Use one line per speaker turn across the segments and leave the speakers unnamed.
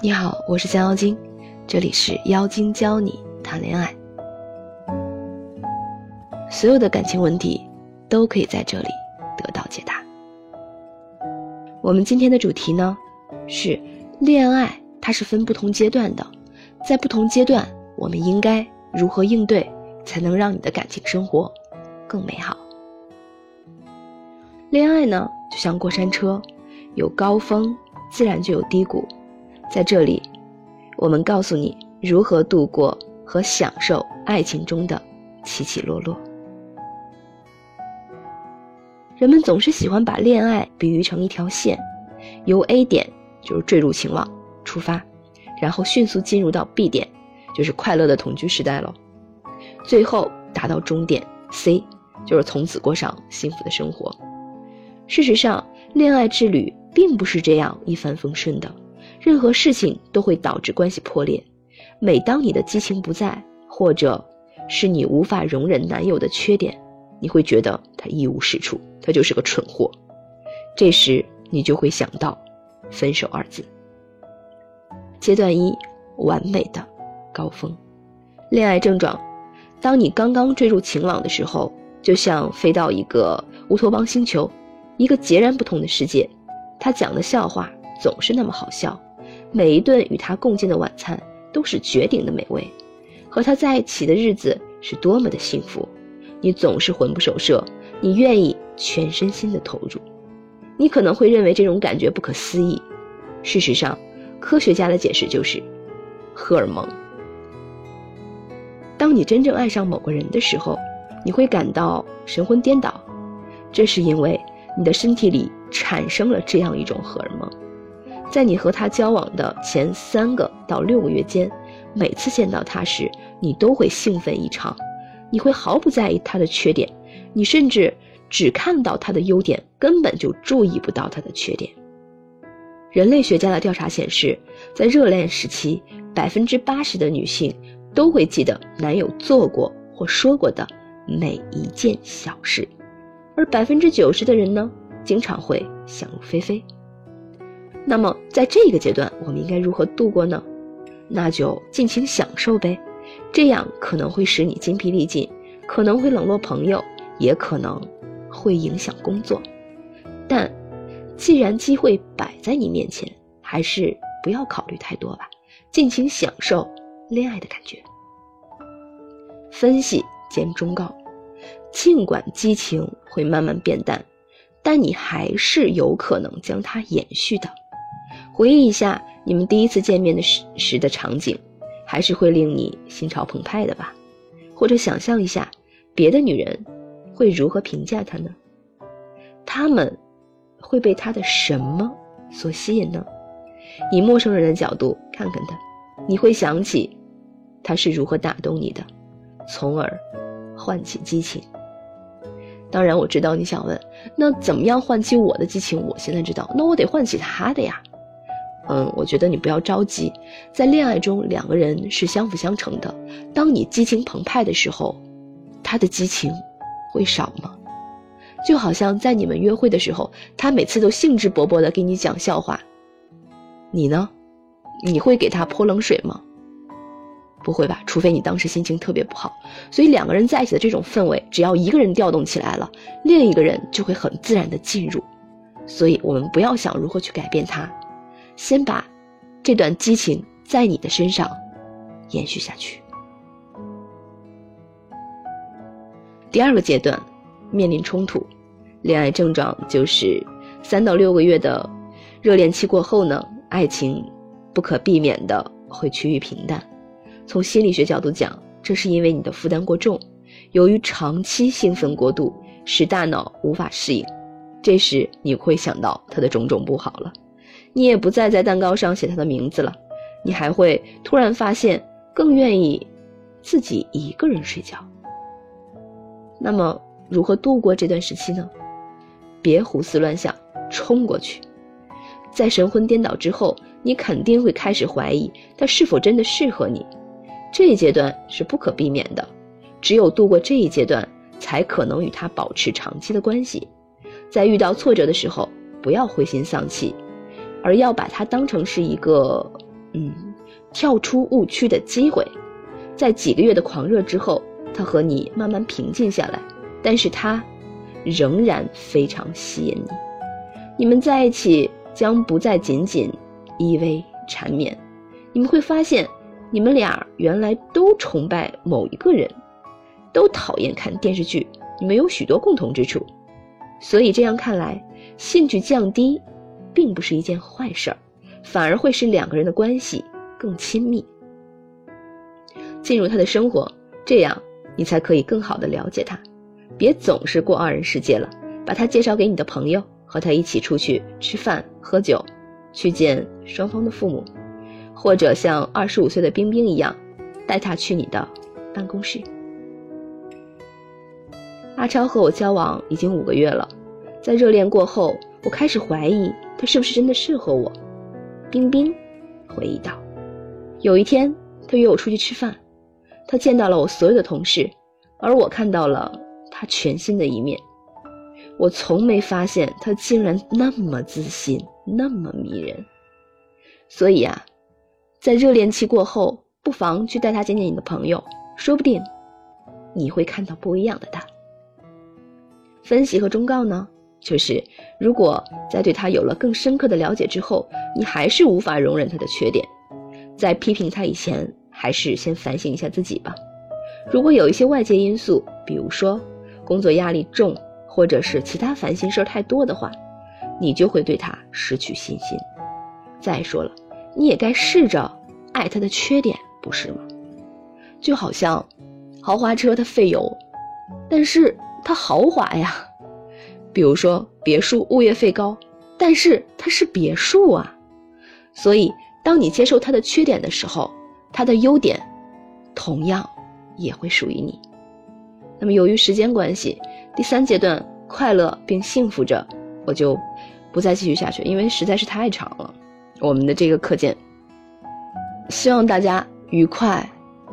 你好，我是降妖精，这里是妖精教你谈恋爱。所有的感情问题都可以在这里得到解答。我们今天的主题呢是恋爱，它是分不同阶段的，在不同阶段，我们应该如何应对，才能让你的感情生活更美好？恋爱呢，就像过山车，有高峰，自然就有低谷。在这里，我们告诉你如何度过和享受爱情中的起起落落。人们总是喜欢把恋爱比喻成一条线，由 A 点就是坠入情网出发，然后迅速进入到 B 点，就是快乐的同居时代喽，最后达到终点 C，就是从此过上幸福的生活。事实上，恋爱之旅并不是这样一帆风顺的。任何事情都会导致关系破裂。每当你的激情不在，或者是你无法容忍男友的缺点，你会觉得他一无是处，他就是个蠢货。这时你就会想到“分手”二字。阶段一：完美的高峰。恋爱症状：当你刚刚坠入情网的时候，就像飞到一个乌托邦星球，一个截然不同的世界。他讲的笑话总是那么好笑。每一顿与他共进的晚餐都是绝顶的美味，和他在一起的日子是多么的幸福，你总是魂不守舍，你愿意全身心的投入。你可能会认为这种感觉不可思议，事实上，科学家的解释就是荷尔蒙。当你真正爱上某个人的时候，你会感到神魂颠倒，这是因为你的身体里产生了这样一种荷尔蒙。在你和他交往的前三个到六个月间，每次见到他时，你都会兴奋异常，你会毫不在意他的缺点，你甚至只看到他的优点，根本就注意不到他的缺点。人类学家的调查显示，在热恋时期，百分之八十的女性都会记得男友做过或说过的每一件小事，而百分之九十的人呢，经常会想入非非。那么，在这个阶段，我们应该如何度过呢？那就尽情享受呗，这样可能会使你筋疲力尽，可能会冷落朋友，也可能会影响工作。但，既然机会摆在你面前，还是不要考虑太多吧，尽情享受恋爱的感觉。分析兼忠告：尽管激情会慢慢变淡，但你还是有可能将它延续的。回忆一下你们第一次见面的时时的场景，还是会令你心潮澎湃的吧？或者想象一下，别的女人会如何评价他呢？他们会被他的什么所吸引呢？以陌生人的角度看看他，你会想起他是如何打动你的，从而唤起激情。当然，我知道你想问，那怎么样唤起我的激情？我现在知道，那我得唤起他的呀。嗯，我觉得你不要着急，在恋爱中两个人是相辅相成的。当你激情澎湃的时候，他的激情会少吗？就好像在你们约会的时候，他每次都兴致勃勃地给你讲笑话，你呢？你会给他泼冷水吗？不会吧，除非你当时心情特别不好。所以两个人在一起的这种氛围，只要一个人调动起来了，另一个人就会很自然地进入。所以我们不要想如何去改变他。先把这段激情在你的身上延续下去。第二个阶段面临冲突，恋爱症状就是三到六个月的热恋期过后呢，爱情不可避免的会趋于平淡。从心理学角度讲，这是因为你的负担过重，由于长期兴奋过度，使大脑无法适应，这时你会想到他的种种不好了。你也不再在蛋糕上写他的名字了，你还会突然发现更愿意自己一个人睡觉。那么如何度过这段时期呢？别胡思乱想，冲过去。在神魂颠倒之后，你肯定会开始怀疑他是否真的适合你。这一阶段是不可避免的，只有度过这一阶段，才可能与他保持长期的关系。在遇到挫折的时候，不要灰心丧气。而要把它当成是一个嗯，跳出误区的机会。在几个月的狂热之后，他和你慢慢平静下来，但是他仍然非常吸引你。你们在一起将不再仅仅依偎缠绵，你们会发现，你们俩原来都崇拜某一个人，都讨厌看电视剧，你们有许多共同之处。所以这样看来，兴趣降低，并不是一件坏事儿，反而会使两个人的关系更亲密。进入他的生活，这样你才可以更好的了解他。别总是过二人世界了，把他介绍给你的朋友，和他一起出去吃饭喝酒，去见双方的父母，或者像二十五岁的冰冰一样，带他去你的办公室。阿超和我交往已经五个月了，在热恋过后，我开始怀疑他是不是真的适合我。冰冰回忆道：“有一天，他约我出去吃饭，他见到了我所有的同事，而我看到了他全新的一面。我从没发现他竟然那么自信，那么迷人。所以啊，在热恋期过后，不妨去带他见见你的朋友，说不定你会看到不一样的他。”分析和忠告呢，就是如果在对他有了更深刻的了解之后，你还是无法容忍他的缺点，在批评他以前，还是先反省一下自己吧。如果有一些外界因素，比如说工作压力重，或者是其他烦心事儿太多的话，你就会对他失去信心。再说了，你也该试着爱他的缺点，不是吗？就好像豪华车它费油，但是。它豪华呀，比如说别墅物业费高，但是它是别墅啊，所以当你接受它的缺点的时候，它的优点同样也会属于你。那么由于时间关系，第三阶段快乐并幸福着，我就不再继续下去，因为实在是太长了。我们的这个课件，希望大家愉快、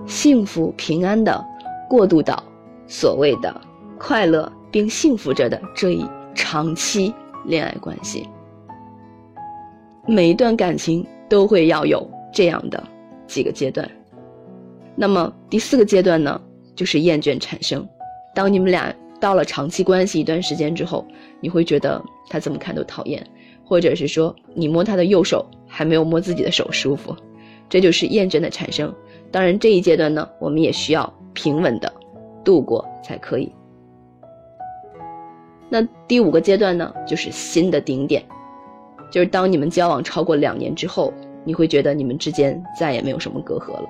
幸福、平安的过渡到所谓的。快乐并幸福着的这一长期恋爱关系，每一段感情都会要有这样的几个阶段。那么第四个阶段呢，就是厌倦产生。当你们俩到了长期关系一段时间之后，你会觉得他怎么看都讨厌，或者是说你摸他的右手还没有摸自己的手舒服，这就是厌倦的产生。当然这一阶段呢，我们也需要平稳的度过才可以。那第五个阶段呢，就是新的顶点，就是当你们交往超过两年之后，你会觉得你们之间再也没有什么隔阂了。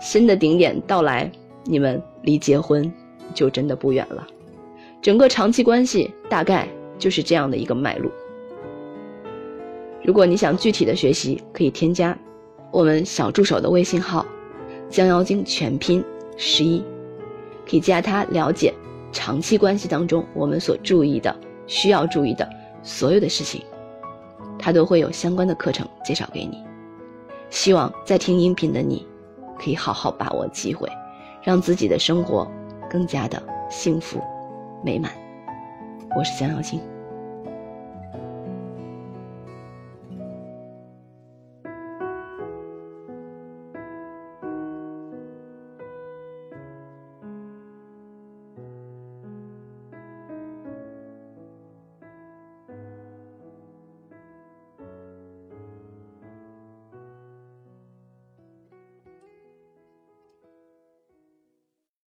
新的顶点到来，你们离结婚就真的不远了。整个长期关系大概就是这样的一个脉络。如果你想具体的学习，可以添加我们小助手的微信号“将妖精全拼十一”，可以加他了解。长期关系当中，我们所注意的、需要注意的所有的事情，他都会有相关的课程介绍给你。希望在听音频的你，可以好好把握机会，让自己的生活更加的幸福美满。我是江小青。